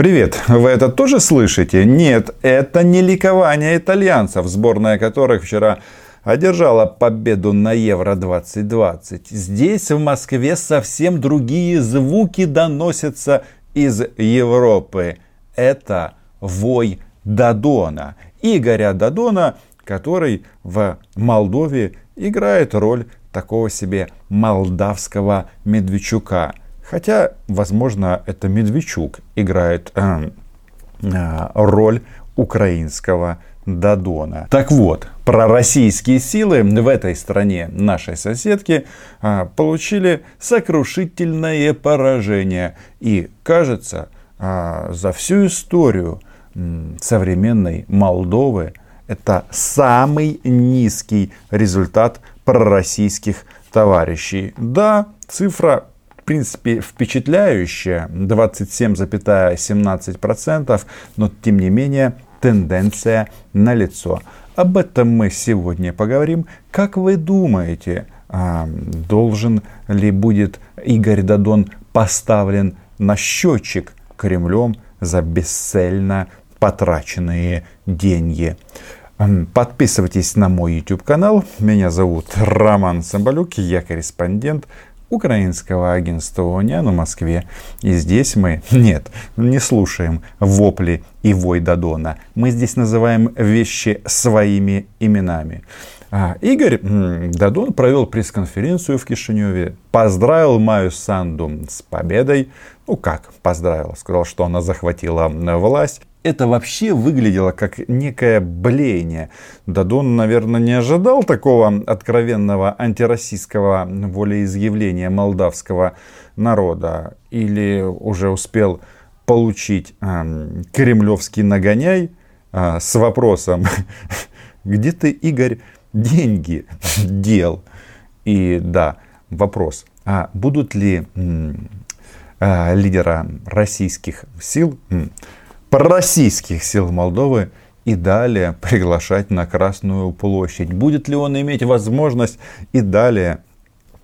Привет, вы это тоже слышите? Нет, это не ликование итальянцев, сборная которых вчера одержала победу на Евро-2020. Здесь, в Москве, совсем другие звуки доносятся из Европы. Это вой Дадона. Игоря Дадона, который в Молдове играет роль такого себе молдавского Медведчука. Хотя, возможно, это Медведчук играет э, э, роль украинского Дадона. Так вот, пророссийские силы в этой стране нашей соседки э, получили сокрушительное поражение. И кажется, э, за всю историю э, современной Молдовы это самый низкий результат пророссийских товарищей. Да, цифра принципе, впечатляющая, 27,17%, но тем не менее тенденция налицо. Об этом мы сегодня поговорим. Как вы думаете, а, должен ли будет Игорь Дадон поставлен на счетчик Кремлем за бесцельно потраченные деньги? Подписывайтесь на мой YouTube канал. Меня зовут Роман Самбалюк, я корреспондент украинского агентства ОНЯ в Москве. И здесь мы, нет, не слушаем вопли и вой Дадона. Мы здесь называем вещи своими именами. А, Игорь Дадон провел пресс-конференцию в Кишиневе, поздравил Маю Санду с победой. Ну как поздравил, сказал, что она захватила власть это вообще выглядело как некое блеяние. Дадон, наверное, не ожидал такого откровенного антироссийского волеизъявления молдавского народа. Или уже успел получить э, кремлевский нагоняй э, с вопросом, где ты, Игорь, деньги дел? И да, вопрос, а будут ли э, лидера российских сил пророссийских сил Молдовы и далее приглашать на Красную площадь. Будет ли он иметь возможность и далее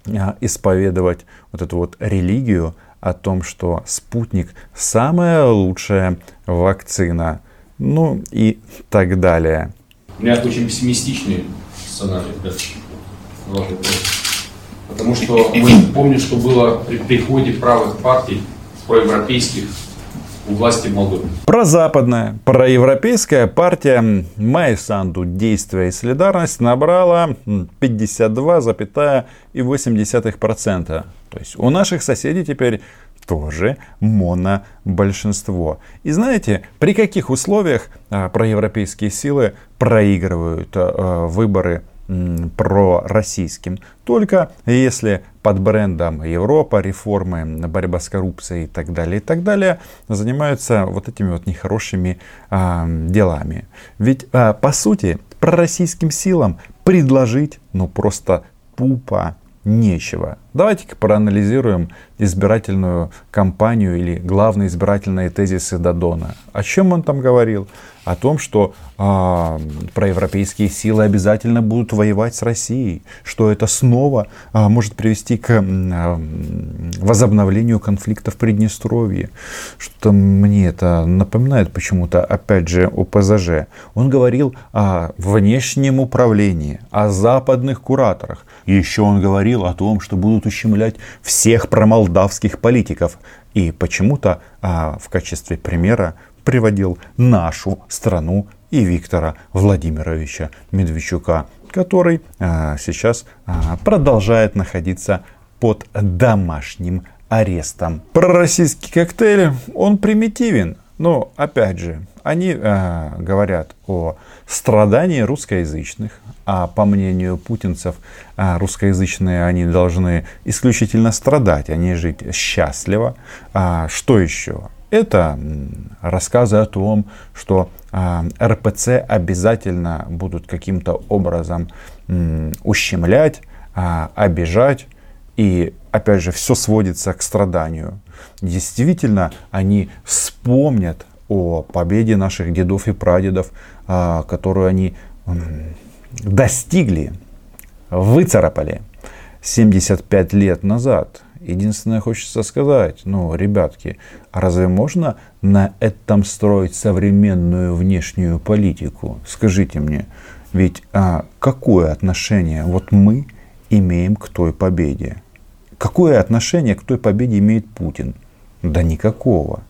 а, исповедовать вот эту вот религию о том, что спутник самая лучшая вакцина, ну и так далее. У меня очень пессимистичный сценарий. Потому что мы помним, что было при приходе правых партий, проевропейских, у власти Молдовы. Прозападная, проевропейская партия Майсанду «Действие и солидарность» набрала 52,8%. То есть у наших соседей теперь тоже монобольшинство. И знаете, при каких условиях а, проевропейские силы проигрывают а, выборы пророссийским. Только если под брендом Европа, реформы, борьба с коррупцией и так далее, и так далее, занимаются вот этими вот нехорошими а, делами. Ведь, а, по сути, пророссийским силам предложить, ну, просто пупа нечего. Давайте-ка проанализируем избирательную кампанию или главные избирательные тезисы Дадона. О чем он там говорил? О том, что э, проевропейские силы обязательно будут воевать с Россией, что это снова э, может привести к э, возобновлению конфликта в Приднестровье. Что-то мне это напоминает почему-то, опять же, о ПЗЖ. Он говорил о внешнем управлении, о западных кураторах. Еще он говорил о том, что будут ущемлять всех промолдавских политиков. И почему-то а, в качестве примера приводил нашу страну и Виктора Владимировича Медведчука, который а, сейчас а, продолжает находиться под домашним арестом. Пророссийский коктейль, он примитивен, но опять же, они э, говорят о страдании русскоязычных, а по мнению путинцев, э, русскоязычные они должны исключительно страдать, а не жить счастливо. А что еще? Это рассказы о том, что э, РПЦ обязательно будут каким-то образом э, ущемлять, э, обижать. И опять же, все сводится к страданию. Действительно, они вспомнят о победе наших дедов и прадедов, а, которую они достигли, выцарапали 75 лет назад. Единственное, хочется сказать, ну, ребятки, а разве можно на этом строить современную внешнюю политику? Скажите мне, ведь а, какое отношение вот мы имеем к той победе? Какое отношение к той победе имеет Путин? Да никакого.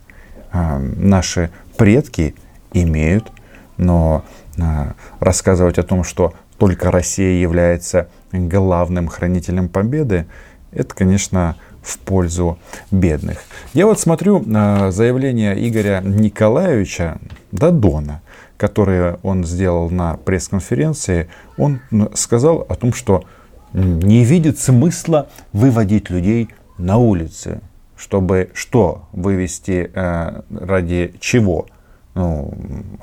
А, наши предки имеют, но а, рассказывать о том, что только Россия является главным хранителем победы, это, конечно, в пользу бедных. Я вот смотрю на заявление Игоря Николаевича Дадона, которое он сделал на пресс-конференции. Он сказал о том, что не видит смысла выводить людей на улицы, чтобы что вывести э, ради чего. Ну,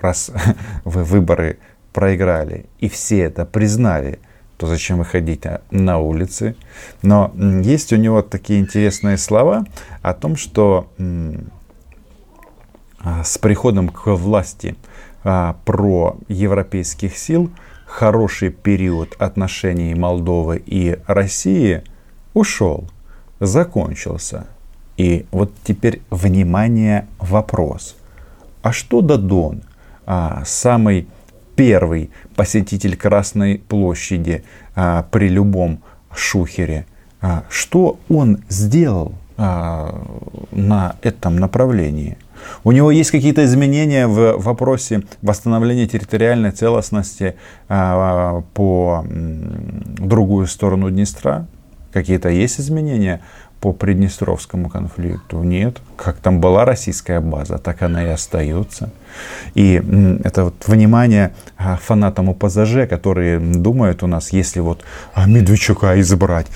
раз вы выборы проиграли и все это признали, то зачем выходить на улицы? Но есть у него такие интересные слова о том, что а, с приходом к власти а, про европейских сил хороший период отношений Молдовы и России ушел, закончился. И вот теперь внимание, вопрос. А что Дадон, а, самый первый посетитель Красной площади а, при любом шухере, а, что он сделал а, на этом направлении? У него есть какие-то изменения в вопросе восстановления территориальной целостности а, по другую сторону Днестра? Какие-то есть изменения? по Приднестровскому конфликту? Нет. Как там была российская база, так она и остается. И это вот внимание а, фанатам ОПЗЖ, которые думают у нас, если вот а, Медведчука избрать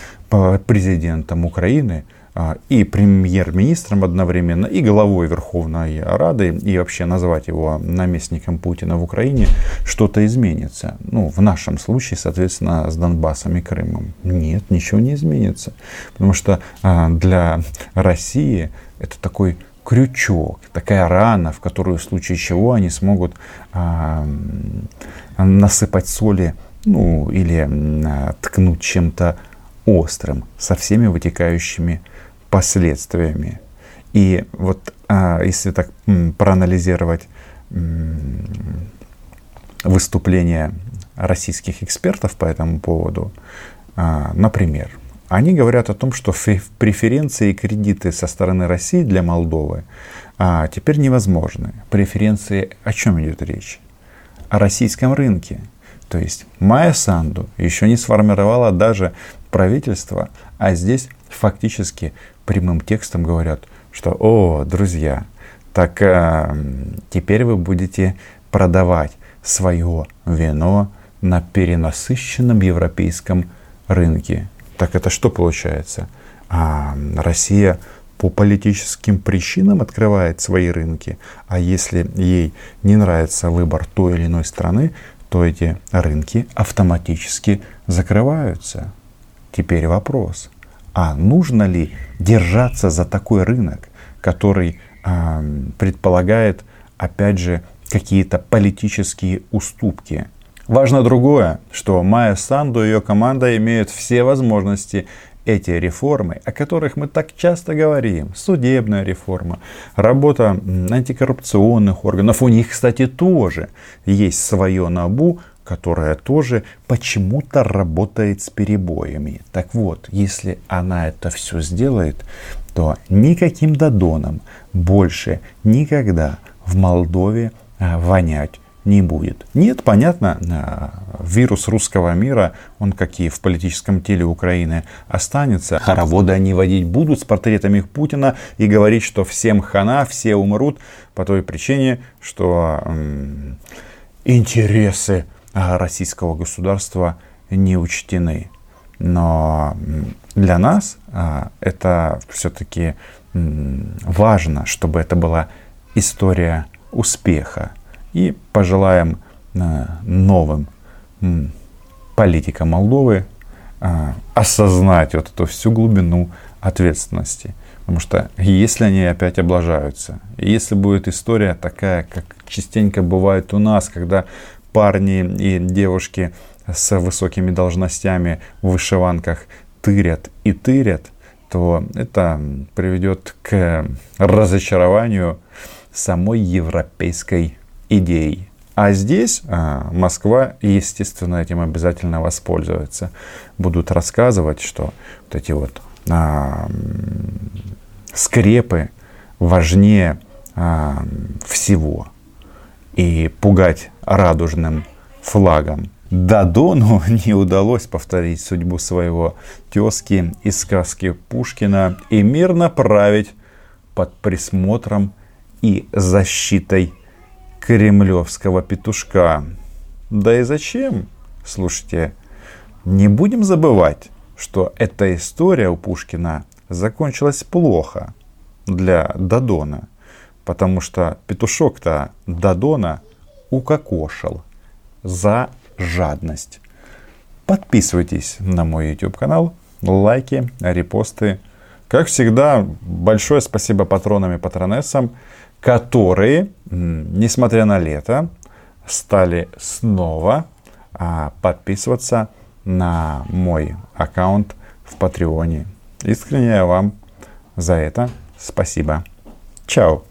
президентом Украины – и премьер-министром одновременно, и главой Верховной Рады, и вообще назвать его наместником Путина в Украине, что-то изменится. Ну, в нашем случае, соответственно, с Донбассом и Крымом. Нет, ничего не изменится. Потому что а, для России это такой крючок, такая рана, в которую в случае чего они смогут а, насыпать соли, ну, или а, ткнуть чем-то острым, со всеми вытекающими последствиями. И вот а, если так проанализировать выступления российских экспертов по этому поводу, а, например, они говорят о том, что преференции и кредиты со стороны России для Молдовы а, теперь невозможны. Преференции о чем идет речь? О российском рынке. То есть Майя Санду еще не сформировала даже правительство, а здесь фактически прямым текстом говорят, что, о, друзья, так э, теперь вы будете продавать свое вино на перенасыщенном европейском рынке. Так это что получается? А Россия по политическим причинам открывает свои рынки, а если ей не нравится выбор той или иной страны, то эти рынки автоматически закрываются. Теперь вопрос, а нужно ли держаться за такой рынок, который э, предполагает, опять же, какие-то политические уступки. Важно другое, что Майя Санду и ее команда имеют все возможности эти реформы, о которых мы так часто говорим, судебная реформа, работа антикоррупционных органов, у них, кстати, тоже есть свое НАБУ, которая тоже почему-то работает с перебоями. Так вот, если она это все сделает, то никаким Додоном больше никогда в Молдове а, вонять не будет. Нет, понятно, а, вирус русского мира, он как и в политическом теле Украины останется. Хороводы они водить будут с портретами Путина и говорить, что всем хана, все умрут по той причине, что м- интересы российского государства не учтены. Но для нас а, это все-таки важно, чтобы это была история успеха. И пожелаем а, новым политикам Молдовы осознать вот эту всю глубину ответственности. Потому что если они опять облажаются, если будет история такая, как частенько бывает у нас, когда парни и девушки с высокими должностями в вышиванках тырят и тырят, то это приведет к разочарованию самой европейской идеи. А здесь а, Москва, естественно, этим обязательно воспользуется. Будут рассказывать, что вот эти вот а, скрепы важнее а, всего. И пугать радужным флагом. Дадону не удалось повторить судьбу своего тезки из сказки Пушкина и мирно править под присмотром и защитой кремлевского петушка. Да и зачем? Слушайте, не будем забывать, что эта история у Пушкина закончилась плохо для Дадона, потому что петушок-то Дадона укокошил за жадность. Подписывайтесь на мой YouTube канал, лайки, репосты. Как всегда, большое спасибо патронам и патронессам, которые, несмотря на лето, стали снова а, подписываться на мой аккаунт в Патреоне. Искренне вам за это спасибо. Чао.